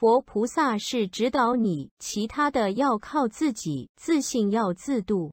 佛菩萨是指导你其他的要靠自己自信要自度。